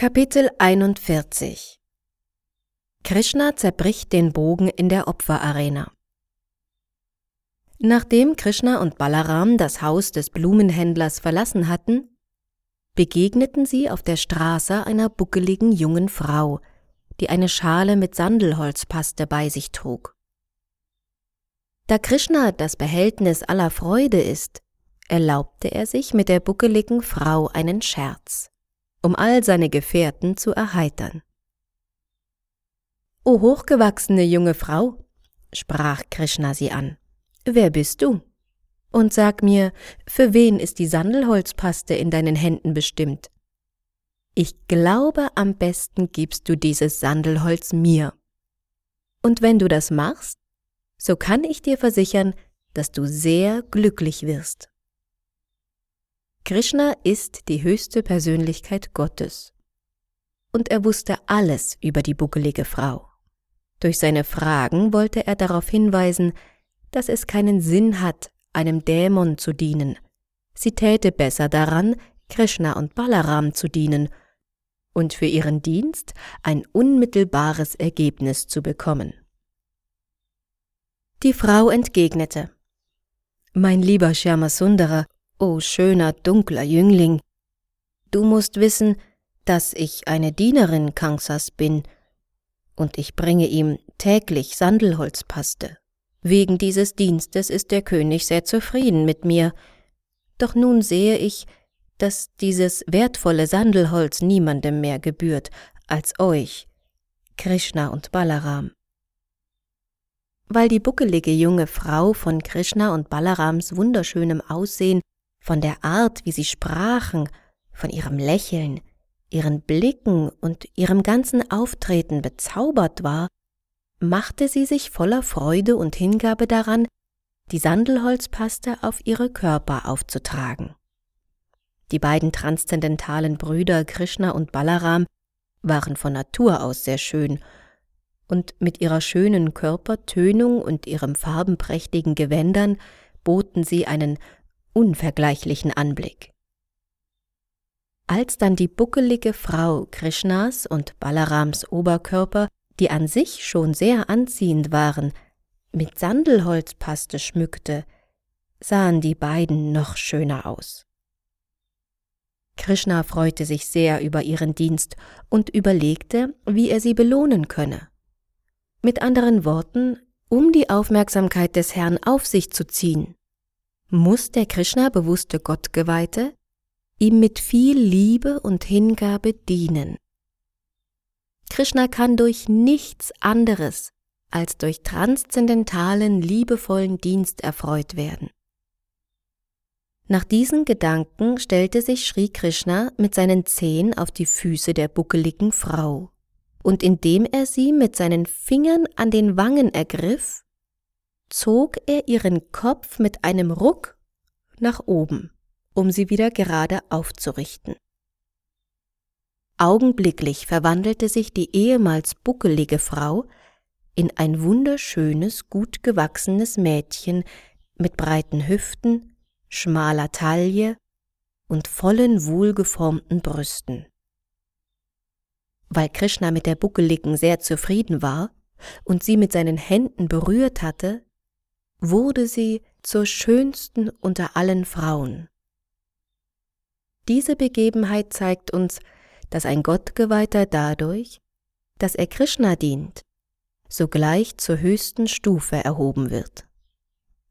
Kapitel 41 Krishna zerbricht den Bogen in der Opferarena. Nachdem Krishna und Balaram das Haus des Blumenhändlers verlassen hatten, begegneten sie auf der Straße einer buckeligen jungen Frau, die eine Schale mit Sandelholzpaste bei sich trug. Da Krishna das Behältnis aller Freude ist, erlaubte er sich mit der buckeligen Frau einen Scherz um all seine Gefährten zu erheitern. O hochgewachsene junge Frau, sprach Krishna sie an, wer bist du? Und sag mir, für wen ist die Sandelholzpaste in deinen Händen bestimmt? Ich glaube, am besten gibst du dieses Sandelholz mir. Und wenn du das machst, so kann ich dir versichern, dass du sehr glücklich wirst. Krishna ist die höchste Persönlichkeit Gottes. Und er wusste alles über die buckelige Frau. Durch seine Fragen wollte er darauf hinweisen, dass es keinen Sinn hat, einem Dämon zu dienen. Sie täte besser daran, Krishna und Balaram zu dienen und für ihren Dienst ein unmittelbares Ergebnis zu bekommen. Die Frau entgegnete, Mein lieber Shyamasundara, O schöner, dunkler Jüngling, du musst wissen, dass ich eine Dienerin Kangsas bin, und ich bringe ihm täglich Sandelholzpaste. Wegen dieses Dienstes ist der König sehr zufrieden mit mir, doch nun sehe ich, dass dieses wertvolle Sandelholz niemandem mehr gebührt als euch, Krishna und Balaram. Weil die buckelige junge Frau von Krishna und Balarams wunderschönem Aussehen von der Art, wie sie sprachen, von ihrem Lächeln, ihren Blicken und ihrem ganzen Auftreten bezaubert war, machte sie sich voller Freude und Hingabe daran, die Sandelholzpaste auf ihre Körper aufzutragen. Die beiden transzendentalen Brüder Krishna und Balaram waren von Natur aus sehr schön, und mit ihrer schönen Körpertönung und ihrem farbenprächtigen Gewändern boten sie einen unvergleichlichen Anblick. Als dann die buckelige Frau Krishnas und Balarams Oberkörper, die an sich schon sehr anziehend waren, mit Sandelholzpaste schmückte, sahen die beiden noch schöner aus. Krishna freute sich sehr über ihren Dienst und überlegte, wie er sie belohnen könne. Mit anderen Worten, um die Aufmerksamkeit des Herrn auf sich zu ziehen, muss der Krishna bewusste Gottgeweihte ihm mit viel Liebe und Hingabe dienen. Krishna kann durch nichts anderes als durch transzendentalen, liebevollen Dienst erfreut werden. Nach diesen Gedanken stellte sich Sri Krishna mit seinen Zehen auf die Füße der buckeligen Frau, und indem er sie mit seinen Fingern an den Wangen ergriff, zog er ihren Kopf mit einem Ruck nach oben, um sie wieder gerade aufzurichten. Augenblicklich verwandelte sich die ehemals buckelige Frau in ein wunderschönes, gut gewachsenes Mädchen mit breiten Hüften, schmaler Taille und vollen, wohlgeformten Brüsten. Weil Krishna mit der Buckeligen sehr zufrieden war und sie mit seinen Händen berührt hatte, wurde sie zur schönsten unter allen Frauen. Diese Begebenheit zeigt uns, dass ein Gottgeweihter dadurch, dass er Krishna dient, sogleich zur höchsten Stufe erhoben wird.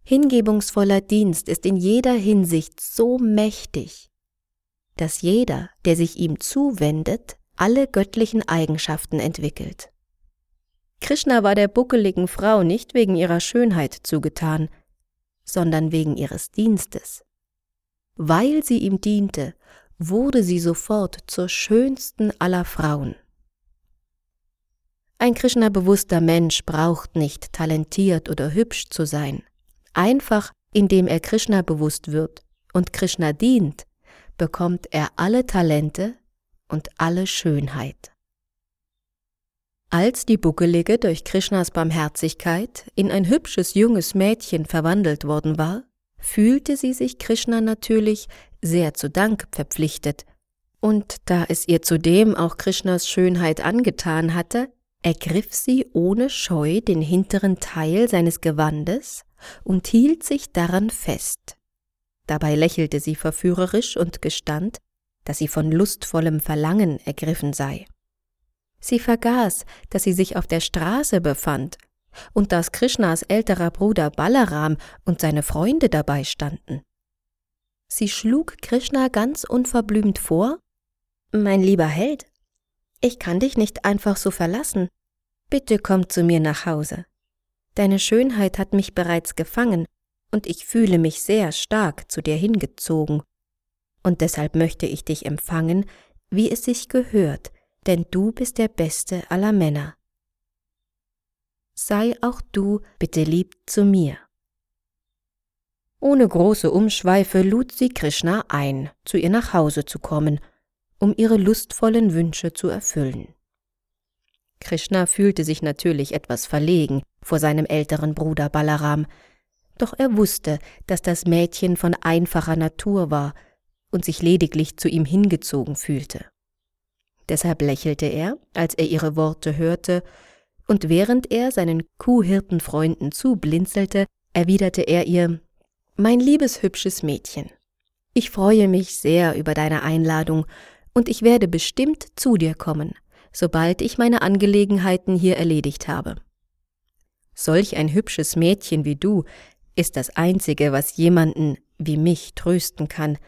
Hingebungsvoller Dienst ist in jeder Hinsicht so mächtig, dass jeder, der sich ihm zuwendet, alle göttlichen Eigenschaften entwickelt. Krishna war der buckeligen Frau nicht wegen ihrer Schönheit zugetan, sondern wegen ihres Dienstes. Weil sie ihm diente, wurde sie sofort zur schönsten aller Frauen. Ein Krishna-bewusster Mensch braucht nicht talentiert oder hübsch zu sein. Einfach indem er Krishna bewusst wird und Krishna dient, bekommt er alle Talente und alle Schönheit. Als die Buckelige durch Krishnas Barmherzigkeit in ein hübsches junges Mädchen verwandelt worden war, fühlte sie sich Krishna natürlich sehr zu Dank verpflichtet Und da es ihr zudem auch Krishnas Schönheit angetan hatte, ergriff sie ohne Scheu den hinteren Teil seines Gewandes und hielt sich daran fest. Dabei lächelte sie verführerisch und gestand, dass sie von lustvollem Verlangen ergriffen sei. Sie vergaß, dass sie sich auf der Straße befand und dass Krishnas älterer Bruder Balaram und seine Freunde dabei standen. Sie schlug Krishna ganz unverblümt vor Mein lieber Held, ich kann dich nicht einfach so verlassen. Bitte komm zu mir nach Hause. Deine Schönheit hat mich bereits gefangen, und ich fühle mich sehr stark zu dir hingezogen. Und deshalb möchte ich dich empfangen, wie es sich gehört, denn du bist der beste aller Männer. Sei auch du bitte lieb zu mir. Ohne große Umschweife lud sie Krishna ein, zu ihr nach Hause zu kommen, um ihre lustvollen Wünsche zu erfüllen. Krishna fühlte sich natürlich etwas verlegen vor seinem älteren Bruder Balaram, doch er wusste, dass das Mädchen von einfacher Natur war und sich lediglich zu ihm hingezogen fühlte. Deshalb lächelte er, als er ihre Worte hörte, und während er seinen Kuhhirtenfreunden zublinzelte, erwiderte er ihr Mein liebes hübsches Mädchen, ich freue mich sehr über deine Einladung, und ich werde bestimmt zu dir kommen, sobald ich meine Angelegenheiten hier erledigt habe. Solch ein hübsches Mädchen wie du ist das Einzige, was jemanden wie mich trösten kann,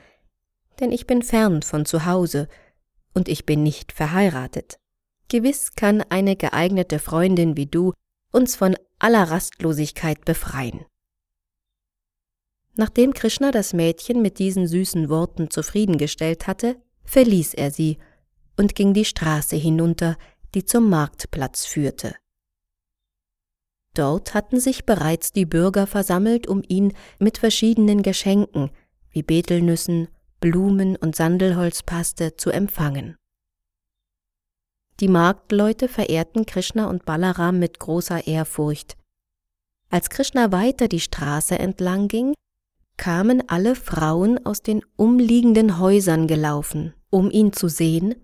denn ich bin fern von zu Hause und ich bin nicht verheiratet. Gewiss kann eine geeignete Freundin wie du uns von aller Rastlosigkeit befreien. Nachdem Krishna das Mädchen mit diesen süßen Worten zufriedengestellt hatte, verließ er sie und ging die Straße hinunter, die zum Marktplatz führte. Dort hatten sich bereits die Bürger versammelt, um ihn mit verschiedenen Geschenken wie Betelnüssen, Blumen und Sandelholzpaste zu empfangen. Die Marktleute verehrten Krishna und Balaram mit großer Ehrfurcht. Als Krishna weiter die Straße entlang ging, kamen alle Frauen aus den umliegenden Häusern gelaufen, um ihn zu sehen,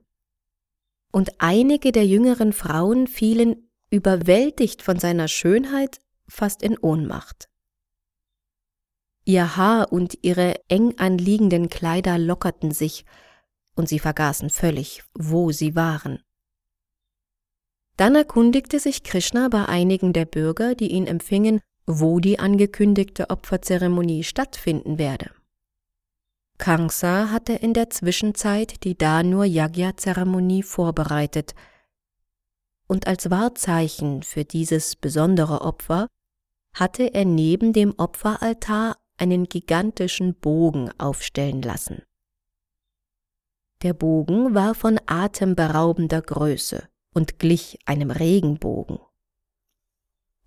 und einige der jüngeren Frauen fielen überwältigt von seiner Schönheit fast in Ohnmacht. Ihr Haar und ihre eng anliegenden Kleider lockerten sich, und sie vergaßen völlig, wo sie waren. Dann erkundigte sich Krishna bei einigen der Bürger, die ihn empfingen, wo die angekündigte Opferzeremonie stattfinden werde. Kamsa hatte in der Zwischenzeit die Danur Yagya-Zeremonie vorbereitet, und als Wahrzeichen für dieses besondere Opfer hatte er neben dem Opferaltar einen gigantischen Bogen aufstellen lassen. Der Bogen war von atemberaubender Größe und glich einem Regenbogen.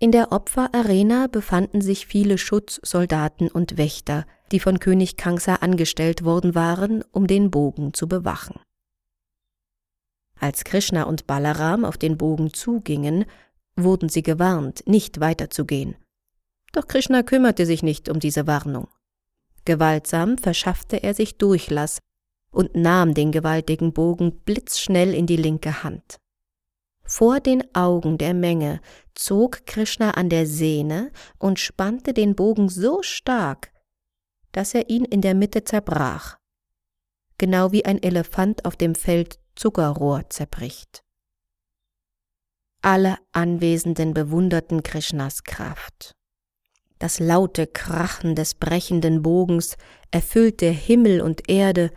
In der Opferarena befanden sich viele Schutzsoldaten und Wächter, die von König Kangsa angestellt worden waren, um den Bogen zu bewachen. Als Krishna und Balaram auf den Bogen zugingen, wurden sie gewarnt, nicht weiterzugehen. Doch Krishna kümmerte sich nicht um diese Warnung. Gewaltsam verschaffte er sich Durchlass und nahm den gewaltigen Bogen blitzschnell in die linke Hand. Vor den Augen der Menge zog Krishna an der Sehne und spannte den Bogen so stark, dass er ihn in der Mitte zerbrach, genau wie ein Elefant auf dem Feld Zuckerrohr zerbricht. Alle Anwesenden bewunderten Krishnas Kraft. Das laute Krachen des brechenden Bogens erfüllte Himmel und Erde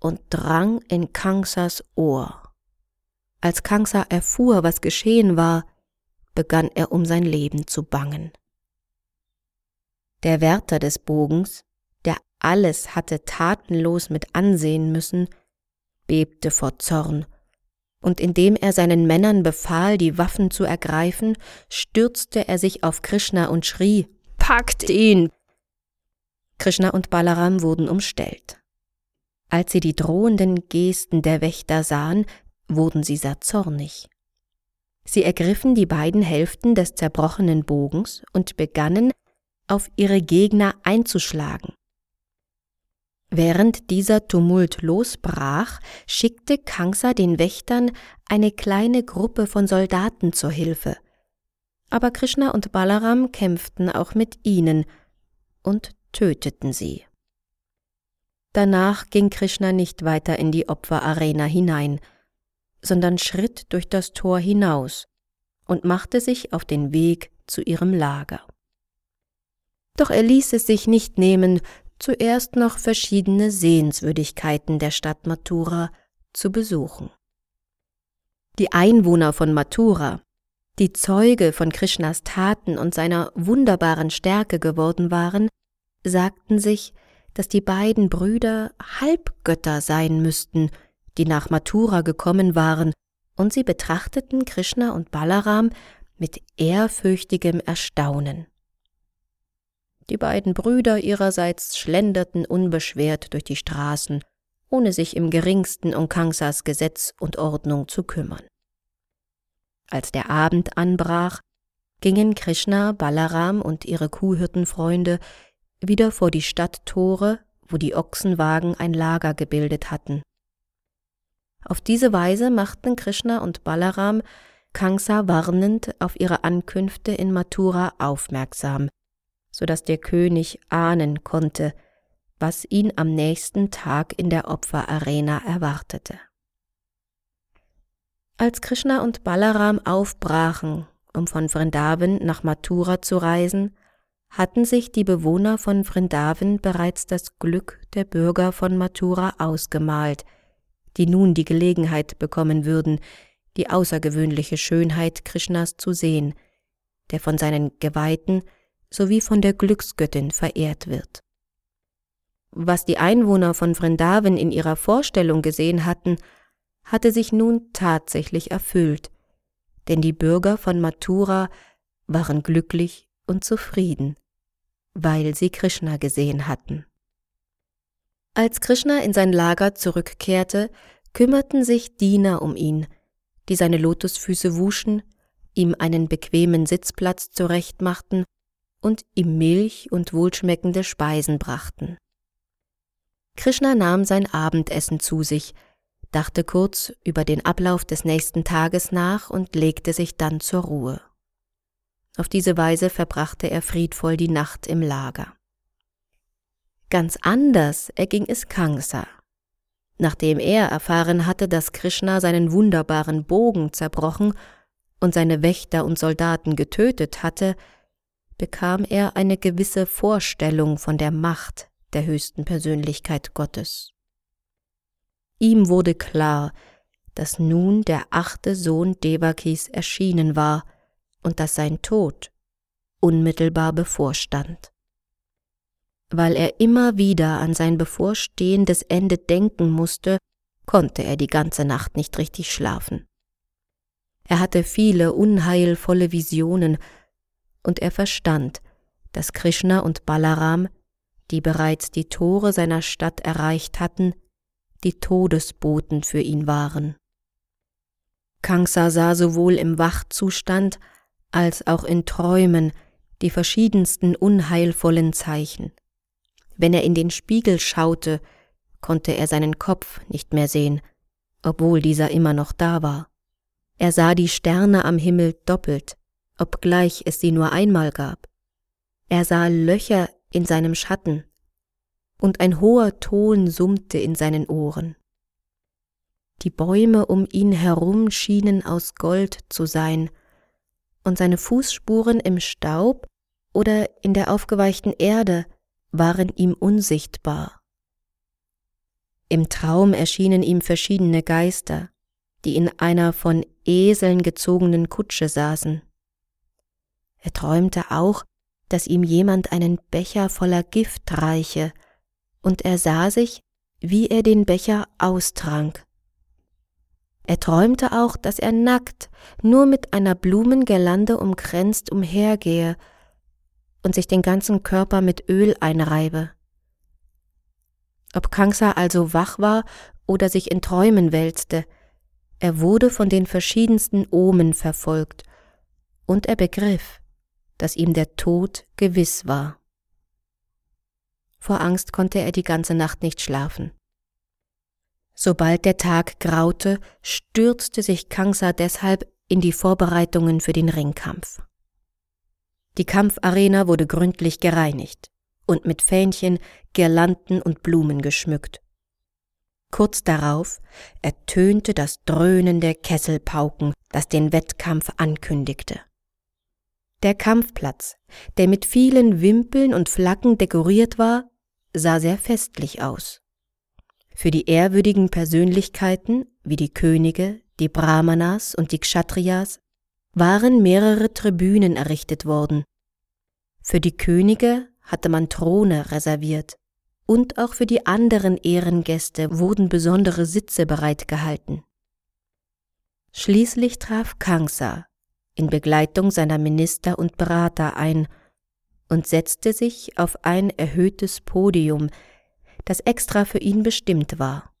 und drang in Kangsas Ohr. Als Kangsa erfuhr, was geschehen war, begann er um sein Leben zu bangen. Der Wärter des Bogens, der alles hatte tatenlos mit ansehen müssen, bebte vor Zorn, und indem er seinen Männern befahl, die Waffen zu ergreifen, stürzte er sich auf Krishna und schrie Packt ihn. Krishna und Balaram wurden umstellt. Als sie die drohenden Gesten der Wächter sahen, wurden sie sehr zornig. Sie ergriffen die beiden Hälften des zerbrochenen Bogens und begannen, auf ihre Gegner einzuschlagen. Während dieser Tumult losbrach, schickte Kangsa den Wächtern eine kleine Gruppe von Soldaten zur Hilfe. Aber Krishna und Balaram kämpften auch mit ihnen und töteten sie. Danach ging Krishna nicht weiter in die Opferarena hinein, sondern schritt durch das Tor hinaus und machte sich auf den Weg zu ihrem Lager. Doch er ließ es sich nicht nehmen, zuerst noch verschiedene Sehenswürdigkeiten der Stadt Mathura zu besuchen. Die Einwohner von Mathura, die Zeuge von Krishnas Taten und seiner wunderbaren Stärke geworden waren, sagten sich, dass die beiden Brüder Halbgötter sein müssten, die nach Mathura gekommen waren, und sie betrachteten Krishna und Balaram mit ehrfürchtigem Erstaunen. Die beiden Brüder ihrerseits schlenderten unbeschwert durch die Straßen, ohne sich im geringsten um Kangsas Gesetz und Ordnung zu kümmern. Als der Abend anbrach, gingen Krishna, Balaram und ihre Kuhhirtenfreunde wieder vor die Stadttore, wo die Ochsenwagen ein Lager gebildet hatten. Auf diese Weise machten Krishna und Balaram Kangsa warnend auf ihre Ankünfte in Mathura aufmerksam, so dass der König ahnen konnte, was ihn am nächsten Tag in der Opferarena erwartete. Als Krishna und Balaram aufbrachen, um von Vrindavan nach Mathura zu reisen, hatten sich die Bewohner von Vrindavan bereits das Glück der Bürger von Mathura ausgemalt, die nun die Gelegenheit bekommen würden, die außergewöhnliche Schönheit Krishnas zu sehen, der von seinen Geweihten sowie von der Glücksgöttin verehrt wird. Was die Einwohner von Vrindavan in ihrer Vorstellung gesehen hatten, hatte sich nun tatsächlich erfüllt, denn die Bürger von Mathura waren glücklich und zufrieden, weil sie Krishna gesehen hatten. Als Krishna in sein Lager zurückkehrte, kümmerten sich Diener um ihn, die seine Lotusfüße wuschen, ihm einen bequemen Sitzplatz zurechtmachten und ihm Milch und wohlschmeckende Speisen brachten. Krishna nahm sein Abendessen zu sich, dachte kurz über den Ablauf des nächsten Tages nach und legte sich dann zur Ruhe. Auf diese Weise verbrachte er friedvoll die Nacht im Lager. Ganz anders erging es Kangsa. Nachdem er erfahren hatte, dass Krishna seinen wunderbaren Bogen zerbrochen und seine Wächter und Soldaten getötet hatte, bekam er eine gewisse Vorstellung von der Macht der höchsten Persönlichkeit Gottes. Ihm wurde klar, dass nun der achte Sohn Devakis erschienen war und dass sein Tod unmittelbar bevorstand. Weil er immer wieder an sein bevorstehendes Ende denken musste, konnte er die ganze Nacht nicht richtig schlafen. Er hatte viele unheilvolle Visionen, und er verstand, dass Krishna und Balaram, die bereits die Tore seiner Stadt erreicht hatten, die Todesboten für ihn waren. Kangsa sah sowohl im Wachzustand als auch in Träumen die verschiedensten unheilvollen Zeichen. Wenn er in den Spiegel schaute, konnte er seinen Kopf nicht mehr sehen, obwohl dieser immer noch da war. Er sah die Sterne am Himmel doppelt, obgleich es sie nur einmal gab. Er sah Löcher in seinem Schatten, und ein hoher Ton summte in seinen Ohren. Die Bäume um ihn herum schienen aus Gold zu sein, und seine Fußspuren im Staub oder in der aufgeweichten Erde waren ihm unsichtbar. Im Traum erschienen ihm verschiedene Geister, die in einer von Eseln gezogenen Kutsche saßen. Er träumte auch, dass ihm jemand einen Becher voller Gift reiche, und er sah sich, wie er den Becher austrank. Er träumte auch, dass er nackt, nur mit einer Blumengirlande umkränzt umhergehe und sich den ganzen Körper mit Öl einreibe. Ob Kangsa also wach war oder sich in Träumen wälzte, er wurde von den verschiedensten Omen verfolgt, und er begriff, dass ihm der Tod gewiss war. Vor Angst konnte er die ganze Nacht nicht schlafen. Sobald der Tag graute, stürzte sich Kangsa deshalb in die Vorbereitungen für den Ringkampf. Die Kampfarena wurde gründlich gereinigt und mit Fähnchen, Girlanden und Blumen geschmückt. Kurz darauf ertönte das Dröhnen der Kesselpauken, das den Wettkampf ankündigte. Der Kampfplatz, der mit vielen Wimpeln und Flaggen dekoriert war, sah sehr festlich aus. Für die ehrwürdigen Persönlichkeiten wie die Könige, die Brahmanas und die Kshatriyas waren mehrere Tribünen errichtet worden. Für die Könige hatte man Throne reserviert, und auch für die anderen Ehrengäste wurden besondere Sitze bereitgehalten. Schließlich traf Kangsa in Begleitung seiner Minister und Berater ein und setzte sich auf ein erhöhtes Podium, das extra für ihn bestimmt war.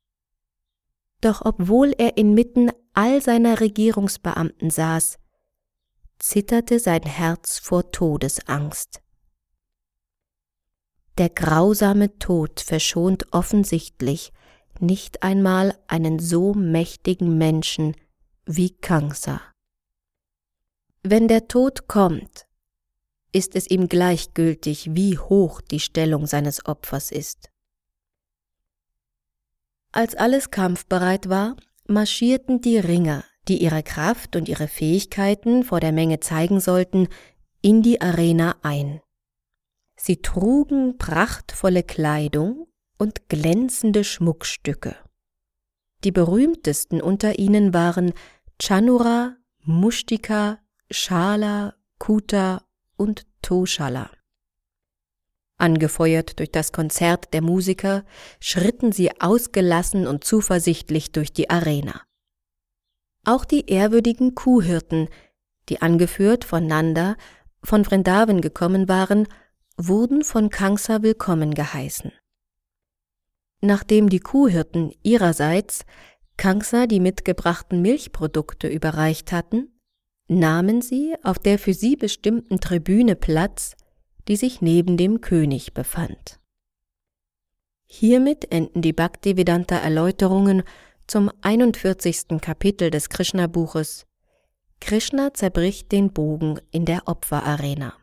Doch obwohl er inmitten all seiner Regierungsbeamten saß, zitterte sein Herz vor Todesangst. Der grausame Tod verschont offensichtlich nicht einmal einen so mächtigen Menschen wie Kangsa. Wenn der Tod kommt, ist es ihm gleichgültig, wie hoch die Stellung seines Opfers ist. Als alles kampfbereit war, marschierten die Ringer, die ihre Kraft und ihre Fähigkeiten vor der Menge zeigen sollten, in die Arena ein. Sie trugen prachtvolle Kleidung und glänzende Schmuckstücke. Die berühmtesten unter ihnen waren Chanura, Mushtika, Shala, Kuta und Toshala. Angefeuert durch das Konzert der Musiker schritten sie ausgelassen und zuversichtlich durch die Arena. Auch die ehrwürdigen Kuhhirten, die angeführt von Nanda von Vrindavan gekommen waren, wurden von Kangsa willkommen geheißen. Nachdem die Kuhhirten ihrerseits Kangsa die mitgebrachten Milchprodukte überreicht hatten, nahmen sie auf der für sie bestimmten Tribüne Platz, die sich neben dem König befand. Hiermit enden die Bhaktivedanta Erläuterungen zum 41. Kapitel des Krishna-Buches. Krishna zerbricht den Bogen in der Opferarena.